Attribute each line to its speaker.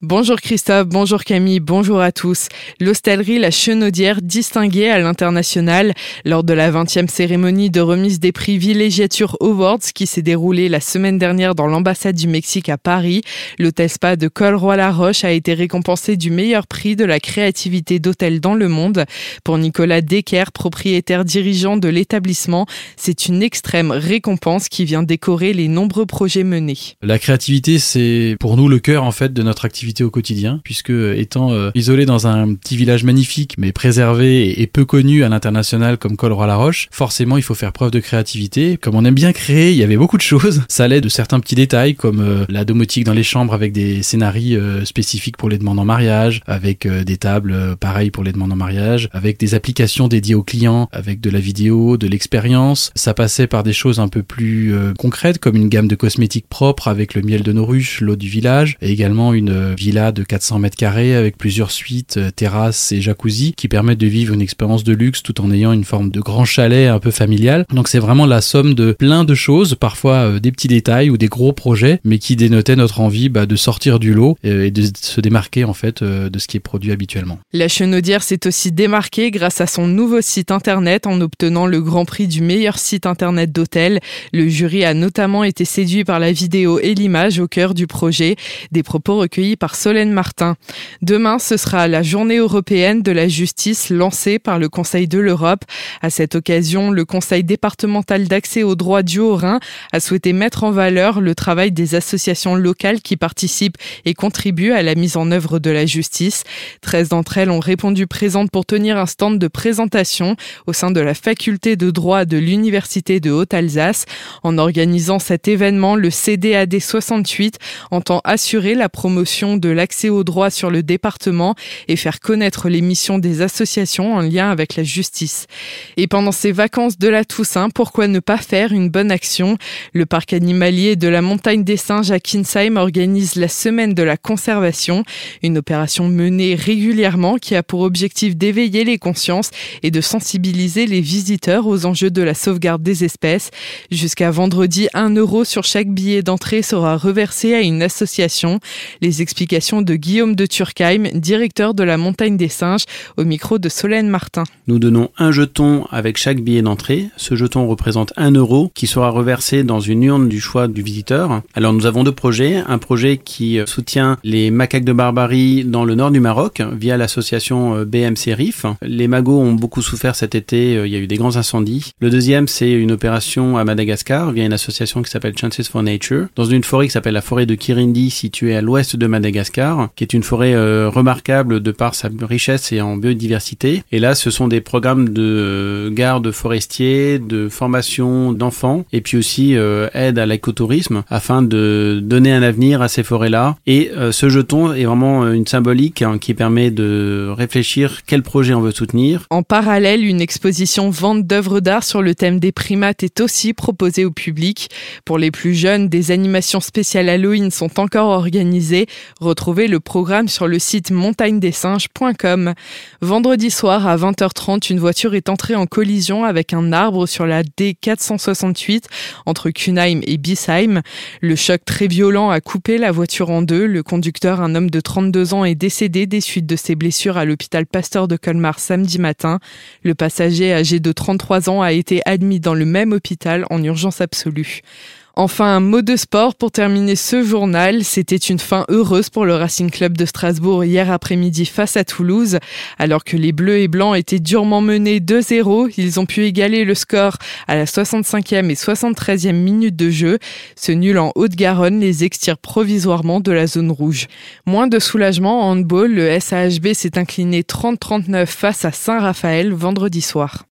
Speaker 1: Bonjour Christophe, bonjour Camille, bonjour à tous. L'hostellerie La Chenaudière distinguée à l'international lors de la 20e cérémonie de remise des prix Villégiature Awards qui s'est déroulée la semaine dernière dans l'ambassade du Mexique à Paris. L'hôtel spa de Col-Roi-la-Roche a été récompensé du meilleur prix de la créativité d'hôtel dans le monde. Pour Nicolas Decker, propriétaire dirigeant de l'établissement, c'est une extrême récompense qui vient décorer les nombreux projets menés.
Speaker 2: La créativité, c'est pour nous le cœur en fait de notre activité au quotidien, puisque euh, étant euh, isolé dans un petit village magnifique, mais préservé et, peu connu à l'international comme Col-Roi-la-Roche, forcément il faut faire preuve de créativité. Comme on aime bien créer, il y avait beaucoup de choses. Ça allait de certains petits détails comme euh, la domotique dans les chambres avec des scénarios spécifiques pour les demandes en mariage, avec des tables pareilles pour les demandes en mariage, avec des applications dédiées aux clients, avec de la vidéo, de l'expérience. Ça passait par des choses un peu plus concrètes comme une gamme de cosmétiques propres avec le miel de nos ruches, l'eau du village, et également une villa de 400 mètres carrés avec plusieurs suites, euh, terrasses et jacuzzi qui permettent de vivre une expérience de luxe tout en ayant une forme de grand chalet un peu familial. Donc c'est vraiment la somme de plein de choses, parfois euh, des petits détails ou des gros projets, mais qui dénotaient notre envie bah, de sortir du lot euh, et de se démarquer en fait de ce qui est produit habituellement.
Speaker 1: La Chenaudière s'est aussi démarquée grâce à son nouveau site internet en obtenant le grand prix du meilleur site internet d'hôtel. Le jury a notamment été séduit par la vidéo et l'image au cœur du projet, des propos recueillis par Solène Martin. Demain, ce sera la journée européenne de la justice lancée par le Conseil de l'Europe. À cette occasion, le Conseil départemental d'accès aux droits du Haut-Rhin a souhaité mettre en valeur le travail des associations locales qui participent et contribuent à la mise en œuvre de la justice. 13 d'entre elles ont répondu présentes pour tenir un stand de présentation au sein de la faculté de droit de l'Université de Haute-Alsace. En organisant cet événement, le CDAD 68 entend assurer la promotion de l'accès aux droits sur le département et faire connaître les missions des associations en lien avec la justice. Et pendant ces vacances de la Toussaint, pourquoi ne pas faire une bonne action? Le parc animalier de la montagne des singes à Kinsheim organise la semaine de la conservation, une opération menée régulièrement qui a pour objectif d'éveiller les consciences et de sensibiliser les visiteurs aux enjeux de la sauvegarde des espèces. Jusqu'à vendredi, un euro sur chaque billet d'entrée sera reversé à une association. Les explications de Guillaume de Turkheim, directeur de la Montagne des Singes, au micro de Solène Martin.
Speaker 3: Nous donnons un jeton avec chaque billet d'entrée. Ce jeton représente un euro qui sera reversé dans une urne du choix du visiteur. Alors nous avons deux projets. Un projet qui soutient les macaques de barbarie dans le nord du Maroc via l'association euh, BMC RIF. Les magos ont beaucoup souffert cet été. Euh, il y a eu des grands incendies. Le deuxième, c'est une opération à Madagascar via une association qui s'appelle Chances for Nature dans une forêt qui s'appelle la forêt de Kirindi située à l'ouest de Madagascar qui est une forêt euh, remarquable de par sa richesse et en biodiversité. Et là, ce sont des programmes de euh, garde forestier, de formation d'enfants, et puis aussi euh, aide à l'écotourisme afin de donner un avenir à ces forêts-là. Et ce jeton est vraiment une symbolique hein, qui permet de réfléchir quel projet on veut soutenir.
Speaker 1: En parallèle, une exposition vente d'œuvres d'art sur le thème des primates est aussi proposée au public. Pour les plus jeunes, des animations spéciales Halloween sont encore organisées. Retrouvez le programme sur le site montagnedessinges.com. Vendredi soir à 20h30, une voiture est entrée en collision avec un arbre sur la D468 entre Kunheim et Bisheim. Le choc très violent a coupé la voiture en deux. Le conducteur, un homme de 32 ans, est décédé des suites de ses blessures à l'hôpital Pasteur de Colmar samedi matin. Le passager âgé de 33 ans a été admis dans le même hôpital en urgence absolue. Enfin, un mot de sport pour terminer ce journal. C'était une fin heureuse pour le Racing Club de Strasbourg hier après-midi face à Toulouse. Alors que les Bleus et Blancs étaient durement menés 2-0, ils ont pu égaler le score à la 65e et 73e minute de jeu. Ce nul en Haute-Garonne les extire provisoirement de la zone rouge. Moins de soulagement en handball, le SAHB s'est incliné 30-39 face à Saint-Raphaël vendredi soir.